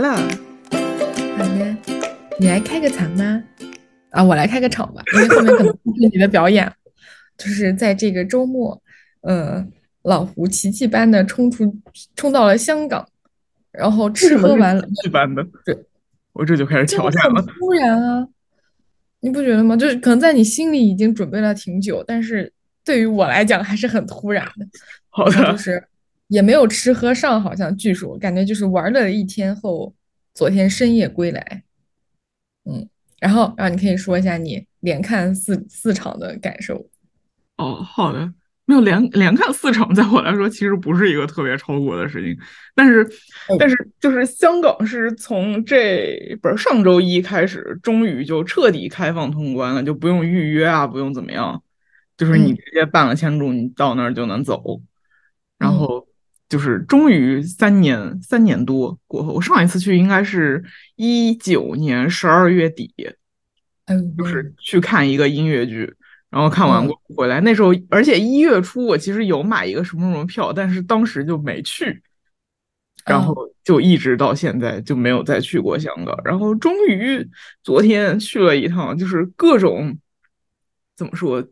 了。好的，你来开个场吗？啊，我来开个场吧，因为后面可能是你的表演，就是在这个周末，呃，老胡奇迹般的冲出，冲到了香港，然后吃喝玩乐，奇迹般的，对，我这就开始挑战了。突然啊，你不觉得吗？就是可能在你心里已经准备了挺久，但是对于我来讲还是很突然的。好的，就是也没有吃喝上，好像据说感觉就是玩了一天后，昨天深夜归来，嗯。然后，然后你可以说一下你连看四四场的感受。哦，好的，没有连连看四场，在我来说其实不是一个特别超过的事情。但是，但是就是香港是从这不是上周一开始，终于就彻底开放通关了，就不用预约啊，不用怎么样，就是你直接办了签注，你到那儿就能走。然后就是终于三年三年多过后，我上一次去应该是。一九年十二月底，就是去看一个音乐剧，然后看完过回来。那时候，而且一月初我其实有买一个什么什么票，但是当时就没去，然后就一直到现在就没有再去过香港。然后终于昨天去了一趟，就是各种怎么说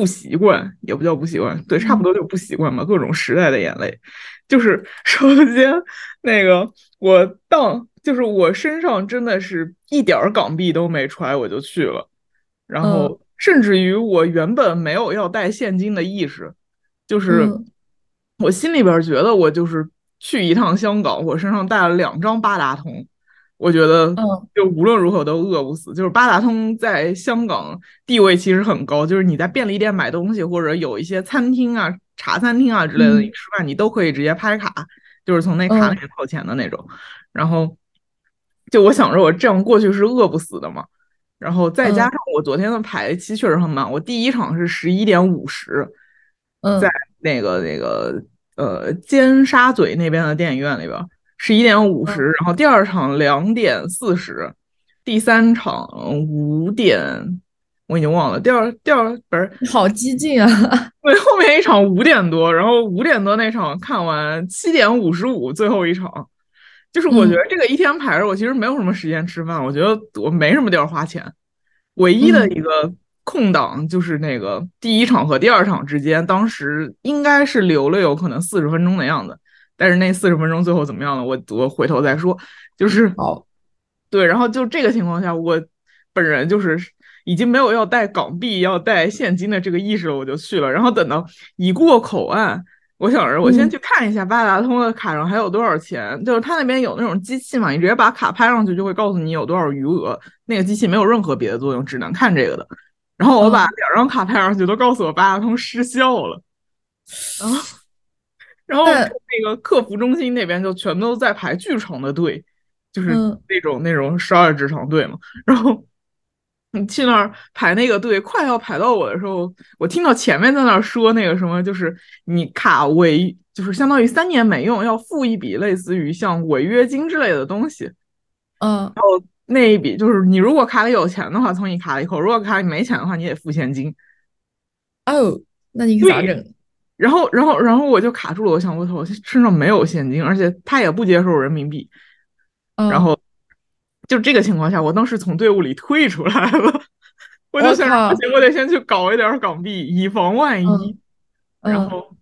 不习惯，也不叫不习惯，对，差不多就不习惯吧。各种时代的眼泪，就是 首先那个我到。就是我身上真的是一点港币都没揣，我就去了，然后甚至于我原本没有要带现金的意识，就是我心里边觉得我就是去一趟香港，我身上带了两张八达通，我觉得就无论如何都饿不死。就是八达通在香港地位其实很高，就是你在便利店买东西或者有一些餐厅啊、茶餐厅啊之类的，你吃饭你都可以直接拍卡，就是从那卡里面掏钱的那种，然后。就我想着我这样过去是饿不死的嘛，然后再加上我昨天的排期确实很满，我第一场是十一点五十，在那个那个呃尖沙咀那边的电影院里边，十一点五十，然后第二场两点四十，第三场五点，我已经忘了，第二第二不是好激进啊，对，后面一场五点多，然后五点多那场看完七点五十五最后一场。就是我觉得这个一天排着，我其实没有什么时间吃饭。我觉得我没什么地儿花钱，唯一的一个空档就是那个第一场和第二场之间，当时应该是留了有可能四十分钟的样子。但是那四十分钟最后怎么样了？我我回头再说。就是好，对，然后就这个情况下，我本人就是已经没有要带港币、要带现金的这个意识了，我就去了。然后等到一过口岸。我想着，我先去看一下八达通的卡上还有多少钱。就是他那边有那种机器嘛，你直接把卡拍上去，就会告诉你有多少余额。那个机器没有任何别的作用，只能看这个的。然后我把两张卡拍上去，都告诉我八达通失效了。然后，然后那个客服中心那边就全都在排巨长的队，就是那种那种十二指肠队嘛。然后。你去那儿排那个队，快要排到我的时候，我听到前面在那儿说那个什么，就是你卡违，就是相当于三年没用，要付一笔类似于像违约金之类的东西。嗯，然后那一笔就是你如果卡里有钱的话，从你卡里扣；如果卡里没钱的话，你得付现金。哦，那你咋整？然后，然后，然后我就卡住了。我想，我操，我身上没有现金，而且他也不接受人民币。然后。就这个情况下，我当时从队伍里退出来了，我就想，不行，我得先去搞一点港币，以防万一。然后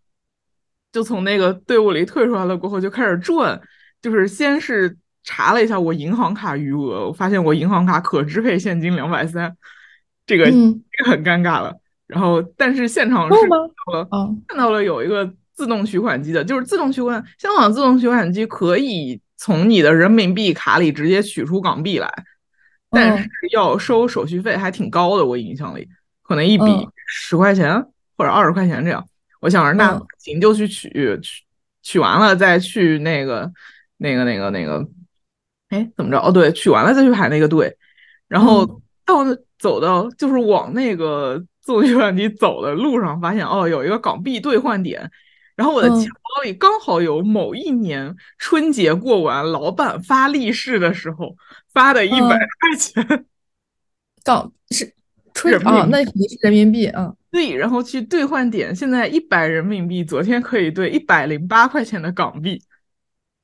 就从那个队伍里退出来了，过后就开始转，就是先是查了一下我银行卡余额，我发现我银行卡可支配现金两百三，这个这个很尴尬了。然后，但是现场是看到了，看到了有一个自动取款机的，就是自动取款，香港自动取款机可以。从你的人民币卡里直接取出港币来，但是要收手续费，还挺高的。我印象里，可能一笔十块钱或者二十块钱这样。我想着那行就去取，取取完了再去那个那个那个那个，哎，怎么着？哦，对，取完了再去排那个队。然后到走到就是往那个自动取款机走的路上，发现哦，有一个港币兑换点。然后我的钱包里刚好有某一年春节过完，老板发利是的时候发的一百块钱，港是春啊，那肯定是人民币啊。对，然后去兑换点，现在一百人民币，昨天可以兑一百零八块钱的港币。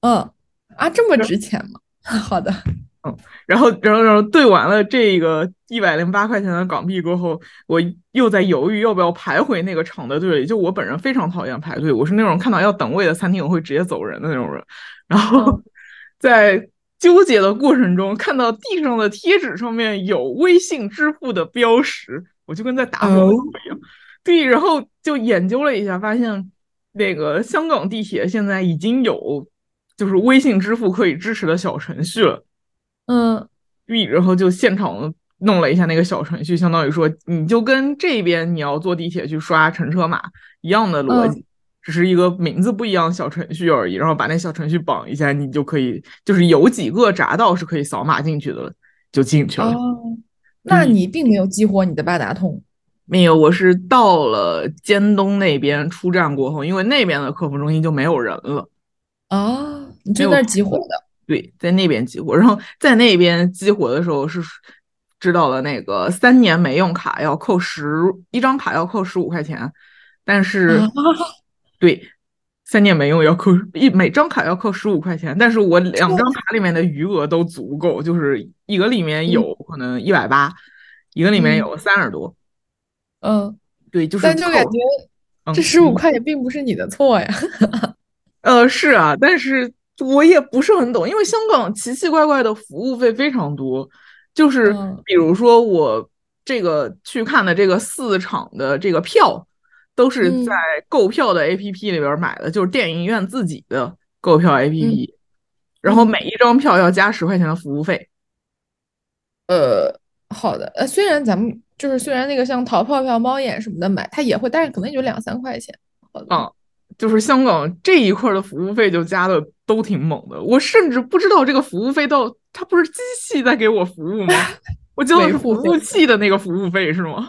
嗯，啊，这么值钱吗？好的。嗯，然后，然后，然后兑完了这个一百零八块钱的港币过后，我又在犹豫要不要排回那个场的队里。就我本人非常讨厌排队，我是那种看到要等位的餐厅我会直接走人的那种人。然后 在纠结的过程中，看到地上的贴纸上面有微信支付的标识，我就跟在打火一样。对，然后就研究了一下，发现那个香港地铁现在已经有就是微信支付可以支持的小程序了。嗯，然后就现场弄了一下那个小程序，相当于说你就跟这边你要坐地铁去刷乘车码一样的逻辑，只是一个名字不一样小程序而已。然后把那小程序绑一下，你就可以就是有几个闸道是可以扫码进去的，就进去了。哦，那你并没有激活你的八达通？没有，我是到了尖东那边出站过后，因为那边的客服中心就没有人了。哦，你在那儿激活的？对，在那边激活，然后在那边激活的时候是知道了那个三年没用卡要扣十一张卡要扣十五块钱，但是对三年没用要扣一每张卡要扣十五块钱，但是我两张卡里面的余额都足够，就是一个里面有可能一百八，一个里面有三十多，嗯，对，就是但就感觉这十五块也并不是你的错呀，呃，是啊，但是。我也不是很懂，因为香港奇奇怪怪的服务费非常多，就是比如说我这个去看的这个四场的这个票，都是在购票的 APP 里边买的，就是电影院自己的购票 APP，然后每一张票要加十块钱的服务费。呃，好的，呃，虽然咱们就是虽然那个像淘票票、猫眼什么的买，它也会，但是可能也就两三块钱。好的。就是香港这一块的服务费就加的都挺猛的，我甚至不知道这个服务费到它不是机器在给我服务吗？我交的是服务器的那个服务费是吗？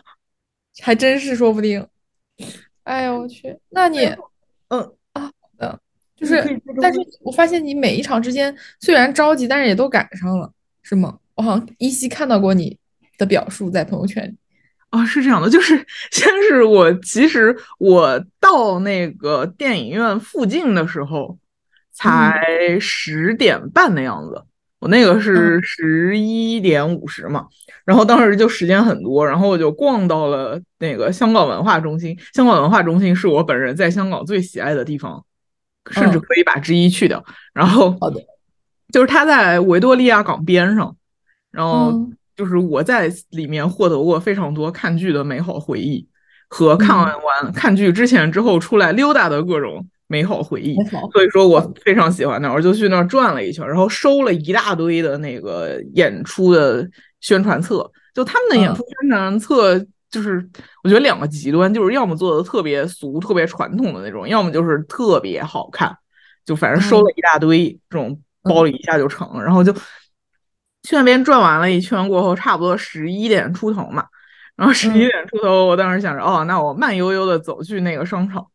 还真是说不定。哎呦我去，那你嗯啊的，就是，但是我发现你每一场之间虽然着急，但是也都赶上了，是吗？我好像依稀看到过你的表述在朋友圈里。啊，是这样的，就是先是我，其实我到那个电影院附近的时候，才十点半的样子。我那个是十一点五十嘛，然后当时就时间很多，然后我就逛到了那个香港文化中心。香港文化中心是我本人在香港最喜爱的地方，甚至可以把之一去掉。然后，好的，就是它在维多利亚港边上，然后。就是我在里面获得过非常多看剧的美好回忆，和看完完看剧之前之后出来溜达的各种美好回忆。所以说我非常喜欢那儿，我就去那儿转了一圈，然后收了一大堆的那个演出的宣传册。就他们的演出宣传册，就是我觉得两个极端，就是要么做的特别俗、特别传统的那种，要么就是特别好看。就反正收了一大堆，这种包里一下就成，然后就。去那边转完了一圈过后，差不多十一点出头嘛。然后十一点出头，我当时想着，哦，那我慢悠悠的走去那个商场。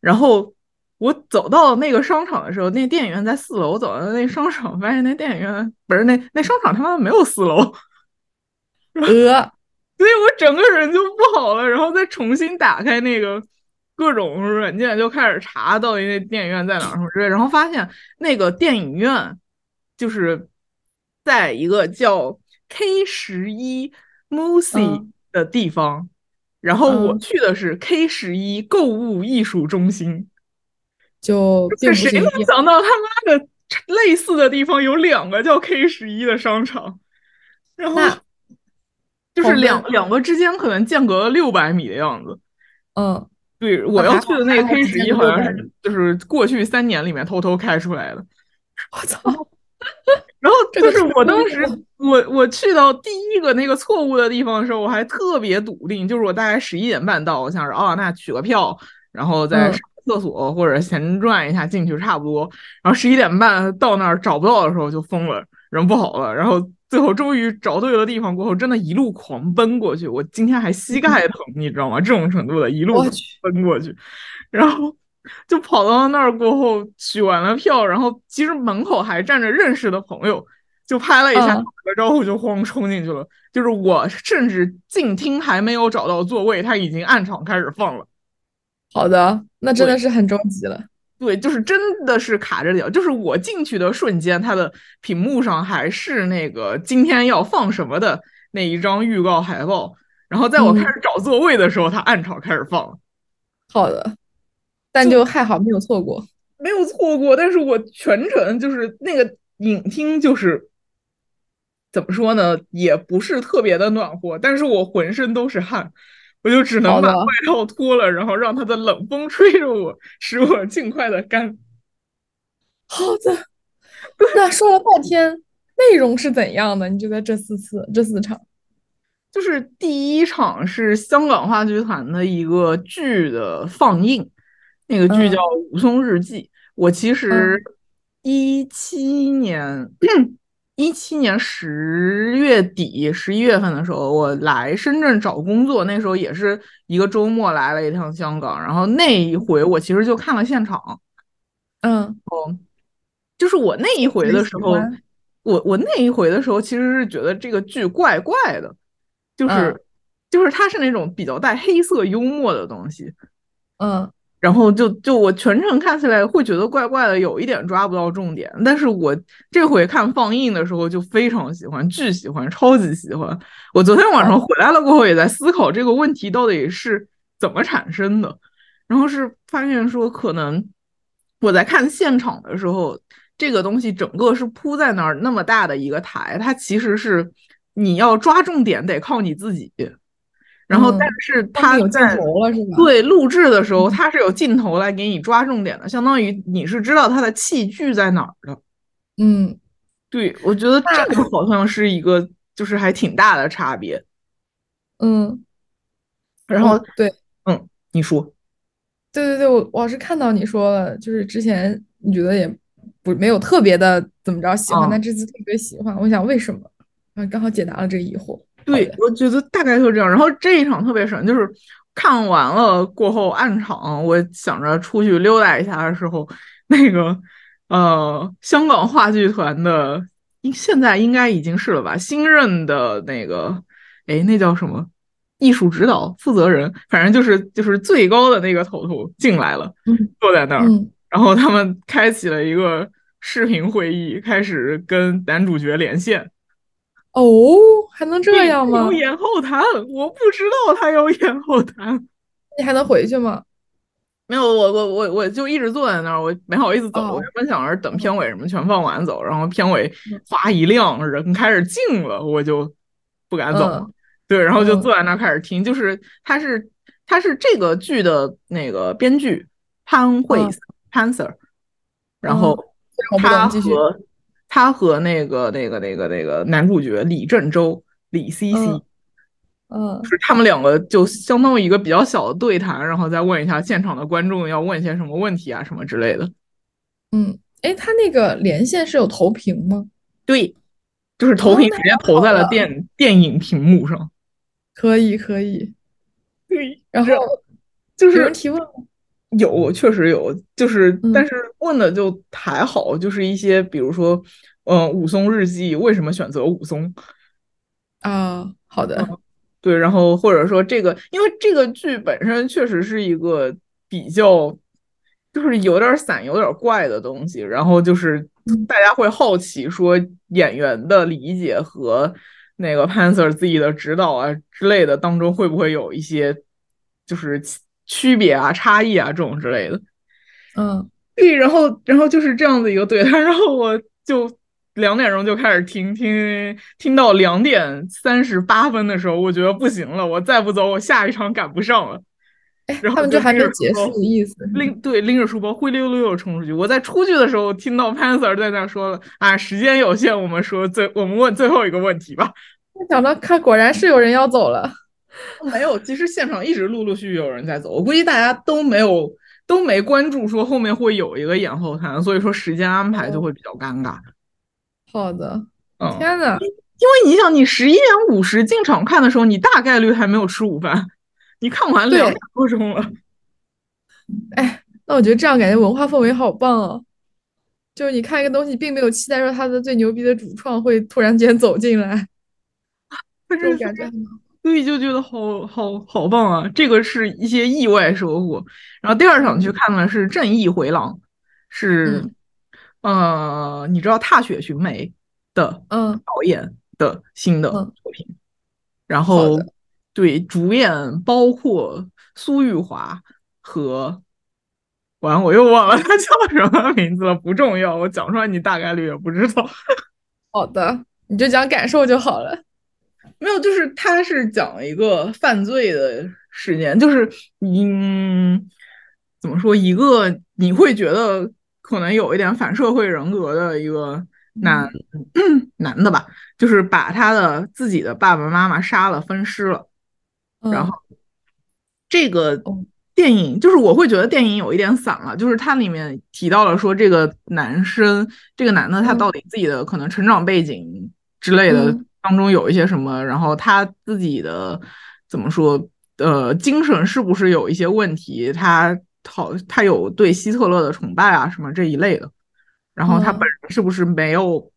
然后我走到那个商场的时候，那电影院在四楼。我走到那商场，发现那电影院不是那那商场他妈没有四楼。呃，所以我整个人就不好了。然后再重新打开那个各种软件，就开始查到底那电影院在哪儿什么之类。然后发现那个电影院就是。在一个叫 K 十一 Musi 的地方，然后我去的是 K 十一购物艺术中心。就谁能想到他妈的类似的地方有两个叫 K 十一的商场？然后就是两两个之间可能间隔了六百米的样子。嗯，对，我要去的那个 K 十一好像是就是过去三年里面偷偷开出来的。我 操！然后就是我当时，我我去到第一个那个错误的地方的时候，我还特别笃定，就是我大概十一点半到，我想着哦，那取个票，然后再上厕所或者闲转一下进去差不多。然后十一点半到那儿找不到的时候就疯了，人不好了。然后最后终于找对了地方过后，真的一路狂奔过去。我今天还膝盖疼，你知道吗？这种程度的一路奔过去，然后。就跑到那儿过后取完了票，然后其实门口还站着认识的朋友，就拍了一下打个招呼就慌冲进去了。就是我甚至进厅还没有找到座位，他已经暗场开始放了。好的，那真的是很着急了。对，就是真的是卡着点，就是我进去的瞬间，它的屏幕上还是那个今天要放什么的那一张预告海报，然后在我开始找座位的时候，它暗场开始放。好的，但就还好没有错过，没有错过。但是我全程就是那个影厅，就是怎么说呢，也不是特别的暖和，但是我浑身都是汗。我就只能把外套脱了，然后让它的冷风吹着我，使我尽快的干。好的，那说了半天，内容是怎样的？你觉得这四次这四场，就是第一场是香港话剧团的一个剧的放映，那个剧叫《武松日记》。我其实一七年。一七年十月底、十一月份的时候，我来深圳找工作，那时候也是一个周末来了一趟香港，然后那一回我其实就看了现场，嗯，哦，就是我那一回的时候，我我那一回的时候其实是觉得这个剧怪怪的，就是就是它是那种比较带黑色幽默的东西，嗯。然后就就我全程看起来会觉得怪怪的，有一点抓不到重点。但是我这回看放映的时候就非常喜欢，巨喜欢，超级喜欢。我昨天晚上回来了过后，也在思考这个问题到底是怎么产生的。然后是发现说，可能我在看现场的时候，这个东西整个是铺在那儿那么大的一个台，它其实是你要抓重点得靠你自己。然后，但是他在对录制的时候，他是有镜头来给你抓重点的，相当于你是知道他的器具在哪儿的。嗯，对，我觉得这个好像是一个，就是还挺大的差别。嗯，然后对，嗯，你说，对对对，我我是看到你说了，就是之前你觉得也不没有特别的怎么着喜欢，但这次特别喜欢，我想为什么？啊，刚好解答了这个疑惑。对，我觉得大概就是这样。然后这一场特别神，就是看完了过后暗场，我想着出去溜达一下的时候，那个呃，香港话剧团的，现在应该已经是了吧？新任的那个，哎，那叫什么？艺术指导负责人，反正就是就是最高的那个头头进来了，坐在那儿，然后他们开启了一个视频会议，开始跟男主角连线。哦，还能这样吗？有演后谈，我不知道他有演后谈。你还能回去吗？没有，我我我我就一直坐在那儿，我没好意思走。我原本想着等片尾什么全放完走，然后片尾哗一亮，人开始静了，我就不敢走。对，然后就坐在那儿开始听。就是他是他是这个剧的那个编剧潘慧 Panther，然后他和。他和那个、那个、那个、那个男主角李振洲、李 C C，嗯，是他们两个就相当于一个比较小的对谈，然后再问一下现场的观众要问一些什么问题啊，什么之类的。嗯，哎，他那个连线是有投屏吗？对，就是投屏直接投在了电电影屏幕上。可以，可以。对，然后就是有人提问吗？有，确实有，就是，但是问的就还好，就是一些，比如说，嗯，武松日记为什么选择武松啊？好的，对，然后或者说这个，因为这个剧本身确实是一个比较，就是有点散、有点怪的东西，然后就是大家会好奇说演员的理解和那个 Panther 自己的指导啊之类的当中会不会有一些就是。区别啊，差异啊，这种之类的，嗯，对，然后，然后就是这样的一个对谈，然后我就两点钟就开始听，听，听到两点三十八分的时候，我觉得不行了，我再不走，我下一场赶不上了。哎，他们就还没结束的意思，拎对拎着书包灰溜溜又冲出去。我在出去的时候听到 Panther 在那说了啊，时间有限，我们说最我们问最后一个问题吧。没想到，看果然是有人要走了。没有，其实现场一直陆陆续续有人在走，我估计大家都没有都没关注说后面会有一个演后谈，所以说时间安排就会比较尴尬。好的，嗯，天呐，因为你想，你十一点五十进场看的时候，你大概率还没有吃午饭，你看完两点多钟了。哎，那我觉得这样感觉文化氛围好棒啊！就是你看一个东西，并没有期待说他的最牛逼的主创会突然间走进来，这种感觉很好。所以就觉得好好好棒啊！这个是一些意外收获。然后第二场去看的是《正义回廊》，是呃，你知道《踏雪寻梅》的嗯导演的新的嗯作品，然后对主演包括苏玉华和。完，我又忘了他叫什么名字了，不重要，我讲出来你大概率也不知道。好的，你就讲感受就好了。没有，就是他是讲一个犯罪的事件，就是嗯，怎么说，一个你会觉得可能有一点反社会人格的一个男、男的吧，就是把他的自己的爸爸妈妈杀了分尸了，然嗯后这个哦。电影就是我会觉得电影有一点散了，就是它里面提到了说这个男生，这个男的他嗯。到底自己的可能成长背景之类的嗯当中有一些什么，然后他自己的怎么说，呃，精神是不是有一些问题？他好，他有对希特勒的崇拜啊什么这一类的，然后他嗯本人是不是没有，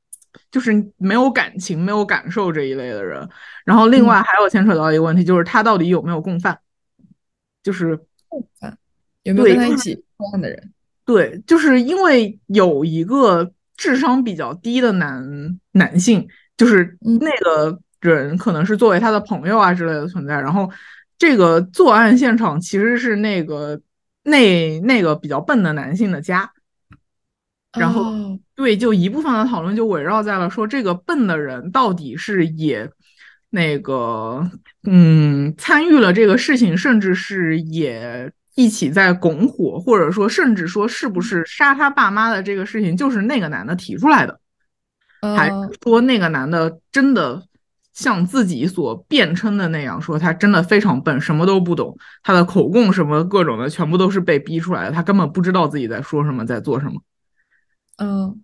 就是没有感情、没有感受这一类的人？然后另外嗯还有牵扯到一个问题，就是他到底有没有共犯？就是共犯有没有跟他一起作案的人？对，就是因为有一个智商比较低的男男性，就是嗯。那个人可能是作为他的朋友啊之类的存在，然后这个作案现场其实是那个那那个比较笨的男性的家，然后哦。对，就一部分的讨论就围绕在了说这个笨的人到底是也那个嗯参与了这个事情，甚至是也一起在拱火，或者说甚至说是不是杀他爸妈的这个事情就是那个男的提出来的，还说那个男的真的像自己所辩称的那样，说他真的非常笨，什么都不懂，他的口供什么各种的全部都是被逼出来的，他根本不知道自己在说什么，在做什么。嗯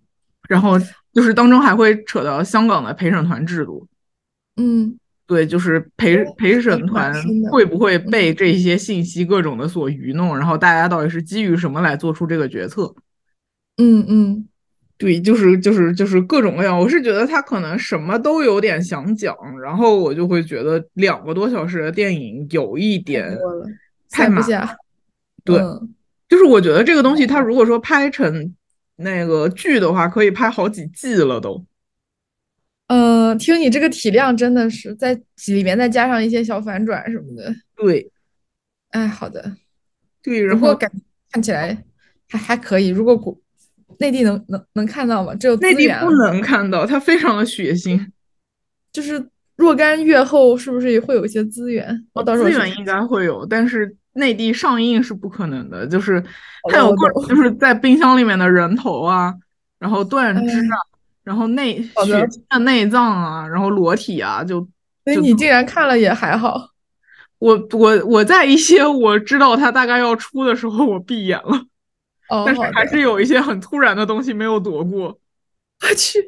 然后就是当中还会扯到香港的陪审团制度，嗯对，就是陪陪审团会不会被这些信息各种的所愚弄，然后大家到底是基于什么来做出这个决策？嗯嗯对，就是就是就是各种各样，我是觉得他可能什么都有点想讲，然后我就会觉得两个多小时的电影有一点，太满塞不下。对嗯就是我觉得这个东西，它如果说拍成那个剧的话，可以拍好几季了都。呃，听你这个体量，真的是在里面再加上一些小反转什么的。对哎，好的。对，然后感看起来还还可以。如果国内地能能能看到吗？只有内地不能看到，它非常的血腥。就是若干月后是不是也会有一些资源？我到时候资源应该会有，但是内地上映是不可能的，就是它有各种就是在冰箱里面的人头啊，然后断肢啊，哎然后内血腥的内脏啊，然后裸体啊，就就所以你竟然看了也还好。我我我在一些我知道它大概要出的时候，我闭眼了，哦，但是。还是有一些很突然的东西没有躲过，我去，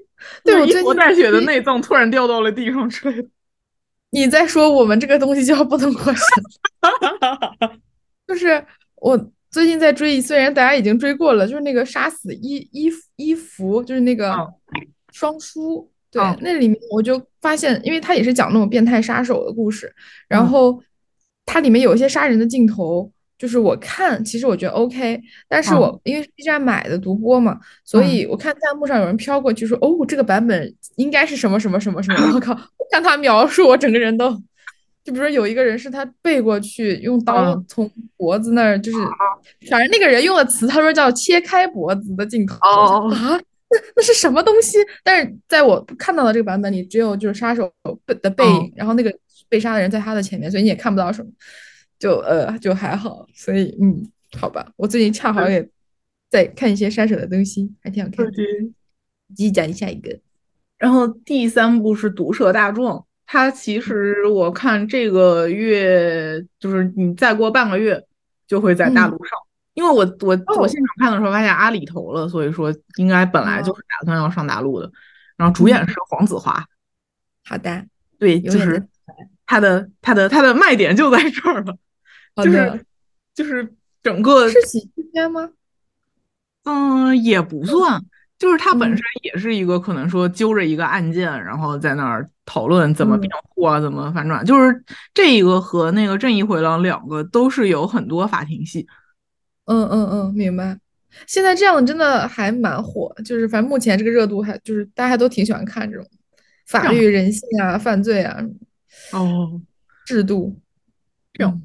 对我一近带血的内脏突然掉到了地上之类的。你在说我们这个东西叫不能过审，就是我最近在追，虽然大家已经追过了，就是那个杀死伊伊伊芙，就是那个嗯双叔，对，嗯那里面我就发现，因为它也是讲那种变态杀手的故事，然嗯后它里面有一些杀人的镜头。就是我看，其实我觉得 OK，但是我、因为是 B 站买的独播嘛，所嗯。以我看弹幕上有人飘过去说，哦，这个版本应该是什么什么什么什么，我靠，我看他描述，我整个人都，就比如说有一个人是他背过去用刀嗯从脖子那儿，就是，反正那个人用的词，他说叫切开脖子的镜头。哦。啊，那那是什么东西？但是在我看到的这个版本里，只有就是杀手背的背影，哦然后那个被杀的人在他的前面，所以你也看不到什么，就呃就还好，所以嗯，好吧，我最近恰好也在看一些杀手的东西，还挺好看的。继续讲下一个，然后第三部是《毒舌大壮》，它其实我看这个月就是你再过半个月就会在大陆上，因为我我我哦现场看的时候发现阿里投了，所以说应该本来就是打算要上大陆的。然后主演是黄子华，好的，对，就是他的他的他的卖点就在这儿了，就是就是整个是喜剧片吗？嗯，也不算，就是它本嗯身也是一个可能说揪着一个案件，然后在那儿讨论怎么嗯辩护啊，怎么反转，就是这一个和那个正义回廊两个都是有很多法庭戏。嗯嗯嗯，明白。现在这样的真的还蛮火，就是反正目前这个热度还就是大家还都挺喜欢看这种法律、人性啊、犯罪啊，哦，制度这样。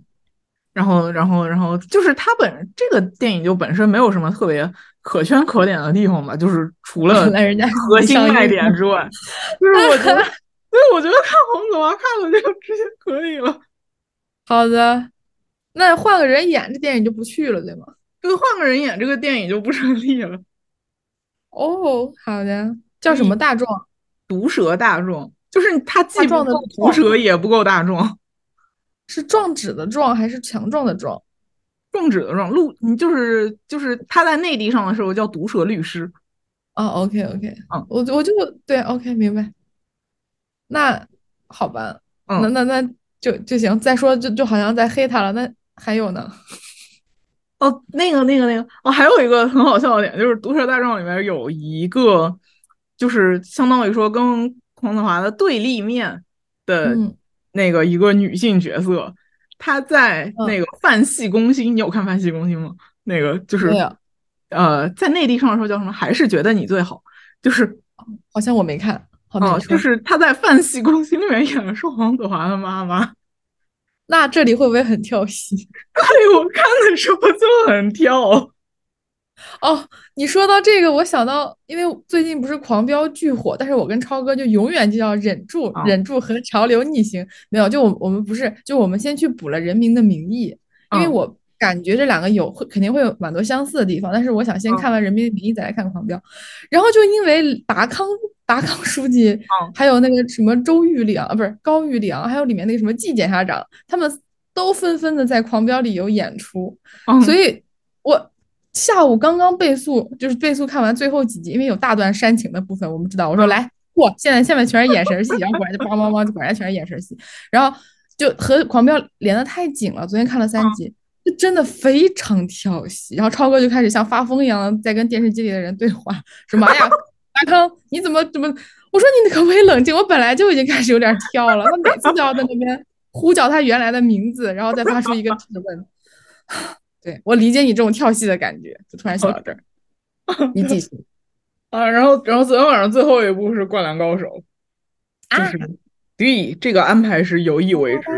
然后，然后，然后就是它本这个电影就本身没有什么特别可圈可点的地方吧，就是除了 核心卖点之外，就是我觉得，所以我觉得看黄子华看了就直接可以了。好的，那换个人演这电影就不去了，对吗？这个换个人演这个电影就不成立了。哦，好的，叫什么大壮？毒蛇大壮，就是他既不够毒蛇，也不够大壮。是壮纸的壮还是强壮的壮？壮纸的壮，陆，你就是就是他在内地上的时候叫毒舌律师。哦，OK OK，嗯，我我就对，OK 明白。那好吧，那那那就就行。再说就就好像在黑他了。那还有呢？哦，那个那个那个哦，还有一个很好笑的点，就是《毒舌大壮》里面有一个，就是相当于说跟黄子华的对立面的。那个一个女性角色，她在那个《范系攻心》，你有看《范系攻心》吗？那个就是，呃，在内地上的时候叫什么？还是觉得你最好？就是好像我没看。哦，就是她在《范系攻心》里面演的是黄子华的妈妈。那这里会不会很跳戏？对，我看的时候就很跳。哦，你说到这个，我想到，因为最近不是狂飙巨火，但是我跟超哥就永远就要忍住，忍住和潮流逆行。没有，就我我们不是，就我们先去补了《人民的名义》，因为我感觉这两个有会肯定会有蛮多相似的地方，但是我想先看完《人民的名义》再来看狂飙。然后就因为达康达康书记，还有那个什么周玉良啊，不是高玉良，还有里面那个什么季检察长，他们都纷纷的在狂飙里有演出，所以我。下午刚刚倍速，就是倍速看完最后几集，因为有大段煽情的部分，我们知道。我说来过，现在下面全是眼神戏，然后果然就梆梆梆，果然全是眼神戏，然后就和狂飙连的太紧了。昨天看了三集，就真的非常跳戏。然后超哥就开始像发疯一样的在跟电视机里的人对话，说妈呀，达康你怎么怎么？我说你可不可以冷静？我本来就已经开始有点跳了，他每次都要在那边呼叫他原来的名字，然后再发出一个质问。对我理解你这种跳戏的感觉，就突然想到这儿，你继 续啊。然后，然后昨天晚上最后一部是《灌篮高手》，就是对这个安排是有意为之，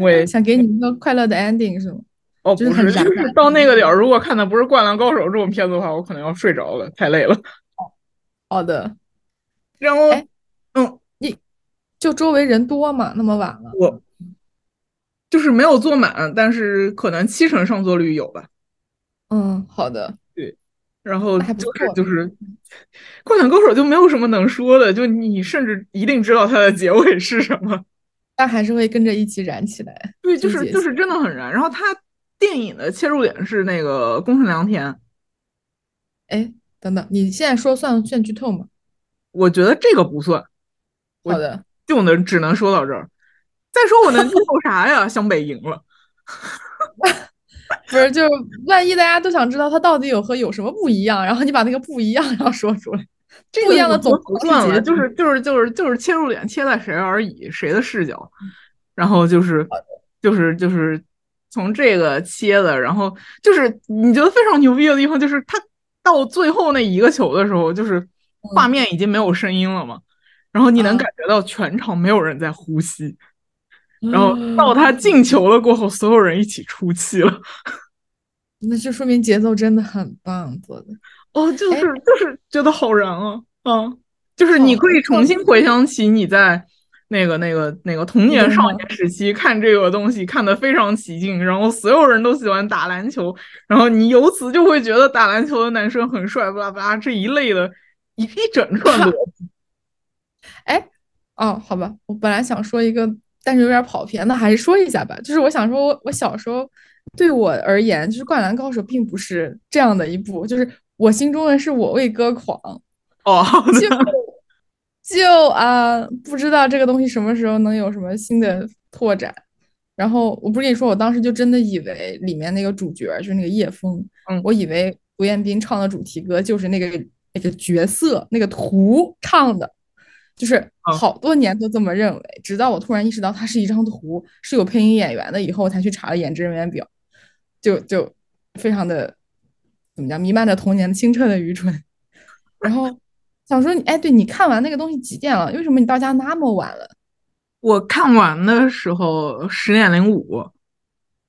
我也想给你一个快乐的 ending，是吗？哦，不是，就是到那个点儿，如果看的不是《灌篮高手》这种片子的话，我可能要睡着了，太累了。好的。然后，嗯，你就周围人多嘛？那么晚了，我。就是没有坐满，但是可能七成上座率有吧。嗯，好的。对，然后就是就是《灌篮高手》就没有什么能说的，就你甚至一定知道它的结尾是什么，但还是会跟着一起燃起来。对，就是就是真的很燃。然后它电影的切入点是那个宫城良田。哎，等等，你现在说算算剧透吗？我觉得这个不算。好的，就能只能说到这儿。再说我能接受啥呀？湘北赢了，不是，就是万一大家都想知道他到底有和有什么不一样，然后你把那个不一样 然后说出来，不一样的总不算了，就是就是就是就是切入点切在谁而已，谁的视角，然后就是就是就是从这个切的，然后就是你觉得非常牛逼的地方，就是他到最后那一个球的时候，就是画面已经没有声音了嘛，然后你能感觉到全场没有人在呼吸。然后到他进球了过后，所有人一起出气了，那就说明节奏真的很棒做的哦，就是就是觉得好燃啊，嗯，就是你可以重新回想起你在那个那个那个童年少年时期看这个东西看得非常起劲，然后所有人都喜欢打篮球，然后你由此就会觉得打篮球的男生很帅，巴拉巴拉这一类的一一整串逻辑。哎，哦，好吧，我本来想说一个。但是有点跑偏，那还是说一下吧。就是我想说，我我小时候对我而言，就是《灌篮高手》并不是这样的一部，就是我心中的是我为歌狂哦，就 就啊，不知道这个东西什么时候能有什么新的拓展。然后我不是跟你说，我当时就真的以为里面那个主角就是那个叶枫，嗯，我以为胡彦斌唱的主题歌就是那个那个角色那个图唱的。就是好多年都这么认为，直到我突然意识到它是一张图，是有配音演员的，以后我才去查了演职人员表，就就非常的怎么讲，弥漫着童年清澈的愚蠢。然后想说你，哎，对你看完那个东西几点了？为什么你到家那么晚了？我看完的时候十点零五，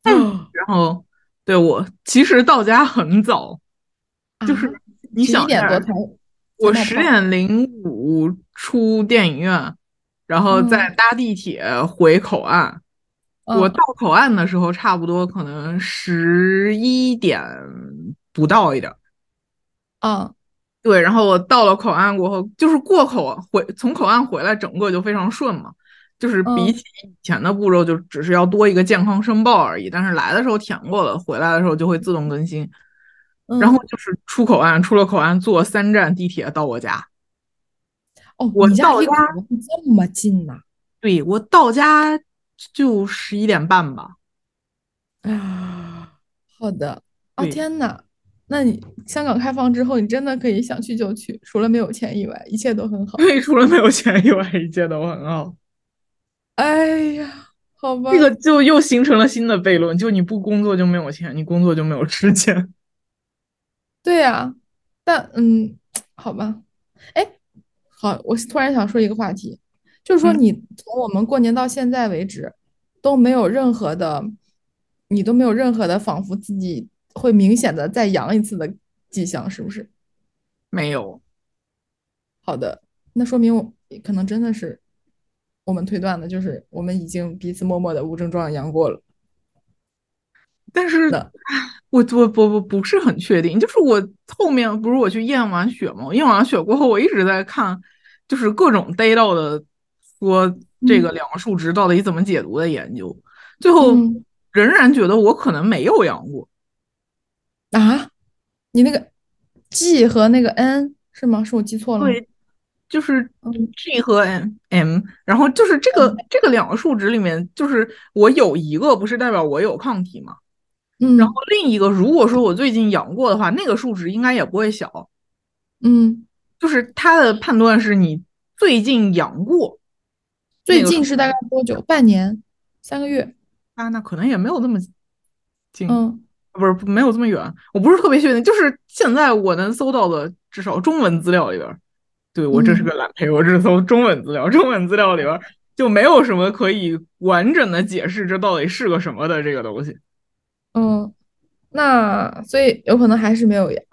然后对我其实到家很早，就是你想一点多才，我十点零五出电影院，然后再搭地铁回口岸。我到口岸的时候，差不多可能十一点不到一点。嗯，对。然后我到了口岸过后，就是过口回从口岸回来，整个就非常顺嘛。就是比起以前的步骤，就只是要多一个健康申报而已。但是来的时候填过了，回来的时候就会自动更新。然后就是出口岸，出了口岸坐三站地铁到我家。哦，我到家这么近呐？对，我到家。就十一点半吧。啊，好的。哦天呐，那你香港开放之后，你真的可以想去就去，除了没有钱以外，一切都很好。对，除了没有钱以外，一切都很好。哎呀，好吧。这个就又形成了新的悖论：就你不工作就没有钱，你工作就没有时间。对呀，但嗯，好吧。哎，好，我突然想说一个话题。就是说，你从我们过年到现在为止，都没有任何的，你都没有任何的仿佛自己会明显的再阳一次的迹象，是不是？没有。好的，那说明我可能真的是我们推断的，就是我们已经彼此默默的无症状阳过了。但是，我我不不不是很确定，就是我后面不是我去验完血吗？验完血过后，我一直在看，就是各种逮到的。说这个两个数值到底怎么解读的研究，最后仍然觉得我可能没有阳过啊？你那个 G 和那个 N 是吗？是我记错了？对，就是 G 和 M M，然后就是这个这个两个数值里面，就是我有一个不是代表我有抗体嘛？嗯，然后另一个如果说我最近养过的话，那个数值应该也不会小。嗯，就是他的判断是你最近养过。最近是大概多久？半年、三个月？啊，那可能也没有那么近，嗯，不是没有这么远。我不是特别确定，就是现在我能搜到的至少中文资料里边，对我这是个懒胚，我只搜中文资料，中文资料里边就没有什么可以完整的解释这到底是个什么的这个东西。嗯，那所以有可能还是没有阳。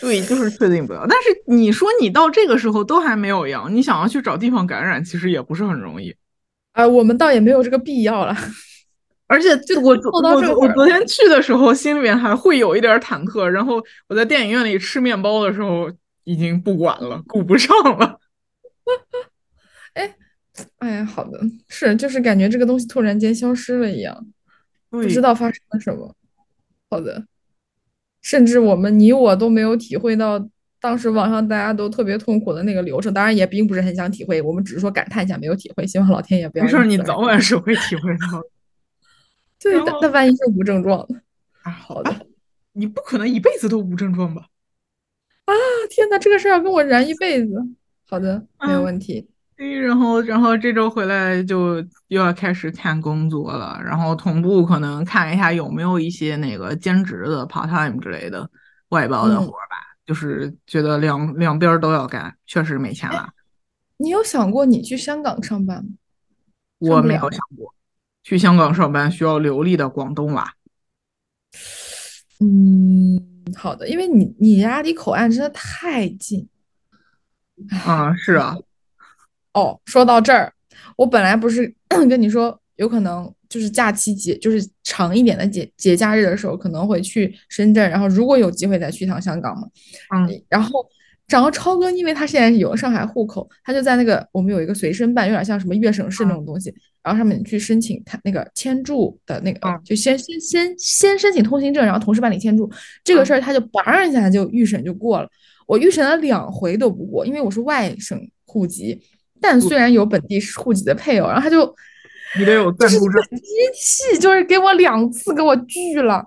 对，就是确定不了。但是你说你到这个时候都还没有阳，你想要去找地方感染，其实也不是很容易。啊，我们倒也没有这个必要了。而且就我我我昨天去的时候，心里面还会有一点忐忑。然后我在电影院里吃面包的时候，已经不管了，顾不上了。哎，哎呀，好的，是就是感觉这个东西突然间消失了一样，不知道发生了什么。好的。甚至我们你我都没有体会到当时网上大家都特别痛苦的那个流程，当然也并不是很想体会，我们只是说感叹一下没有体会，希望老天爷不要。没事，你早晚是会体会到。对，但但万一是无症状啊？好的，你不可能一辈子都无症状吧？啊，天哪，这个事儿要跟我燃一辈子。好的，没有问题。然后，然后这周回来就又要开始看工作了，然后同步可能看一下有没有一些那个兼职的 part time 之类的外包的活吧。就是觉得两两边都要干，确实没钱了。你有想过你去香港上班吗？我没有想过，去香港上班需要流利的广东话。嗯，好的，因为你你家离口岸真的太近。啊，是啊。哦，说到这儿，我本来不是 跟你说，有可能就是假期节，就是长一点的节节假日的时候，可能会去深圳，然后如果有机会再去一趟香港嘛。嗯，然后，然后超哥，因为他现在是有上海户口，他就在那个我们有一个随身办，有点像什么粤省事那种东西，然后上面去申请他那个签注的那个，就先先先先申请通行证，然后同时办理签注，这个事儿他就叭一下就预审就过了。我预审了两回都不过，因为我是外省户籍。但虽然有本地户籍的配偶，然后他就你得有暂住证，一气就是给我两次给我拒了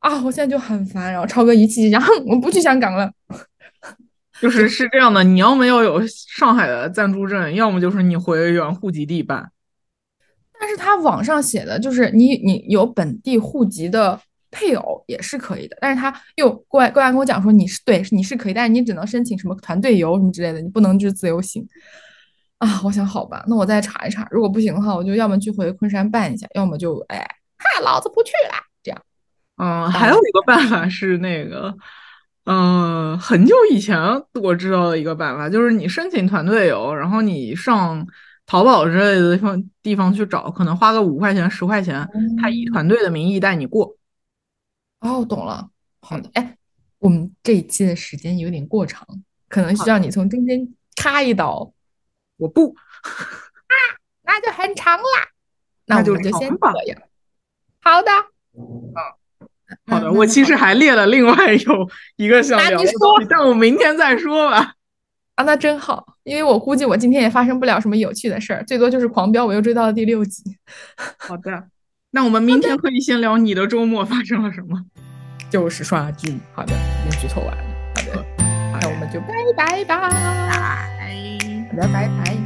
啊！我现在就很烦。然后超哥一气，然后我不去香港了。就是是这样的，你要么要有上海的暂住证，要么就是你回原户籍地办。但是他网上写的就是你你有本地户籍的配偶也是可以的，但是他又过来过来跟我讲说你是对，你是可以，但是你只能申请什么团队游什么之类的，你不能就是自由行啊。我想好吧，那我再查一查，如果不行的话，我就要么去回昆山办一下，要么就哎，哈，老子不去了。这样，嗯，还有一个办法是那个，嗯，很久以前我知道的一个办法，就是你申请团队游，然后你上淘宝之类的地方地方去找，可能花个五块钱十块钱，他以团队的名义带你过。哦，懂了。好的，哎，我们这一期的时间有点过长，可能需要你从中间插一刀。我不，啊，那就很长啦。那我们就先这样。好的。嗯，好的。我其实还列了另外有一个想聊的，但我明天再说吧。啊，那真好，因为我估计我今天也发生不了什么有趣的事儿，最多就是狂飙，我又追到了第六集。好的。那我们明天可以先聊你的周末发生了什么，就是刷剧。好的，已经剧透完了。好的，那我们就拜拜吧。拜，好的，拜拜。